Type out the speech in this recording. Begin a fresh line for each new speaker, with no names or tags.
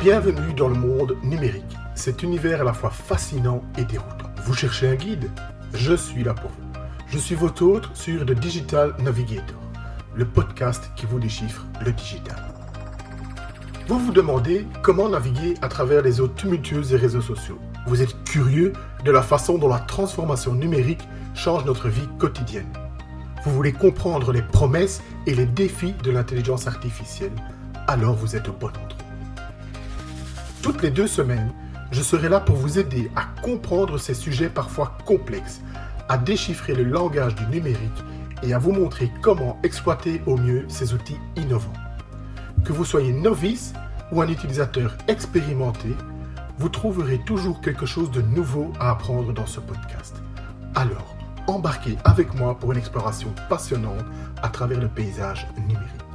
Bienvenue dans le monde numérique. Cet univers à la fois fascinant et déroutant. Vous cherchez un guide? Je suis là pour vous. Je suis votre hôte sur The Digital Navigator, le podcast qui vous déchiffre le digital. Vous vous demandez comment naviguer à travers les eaux tumultueuses des réseaux sociaux. Vous êtes curieux de la façon dont la transformation numérique change notre vie quotidienne. Vous voulez comprendre les promesses et les défis de l'intelligence artificielle? Alors vous êtes au bon endroit. Toutes les deux semaines, je serai là pour vous aider à comprendre ces sujets parfois complexes, à déchiffrer le langage du numérique et à vous montrer comment exploiter au mieux ces outils innovants. Que vous soyez novice ou un utilisateur expérimenté, vous trouverez toujours quelque chose de nouveau à apprendre dans ce podcast. Alors, embarquez avec moi pour une exploration passionnante à travers le paysage numérique.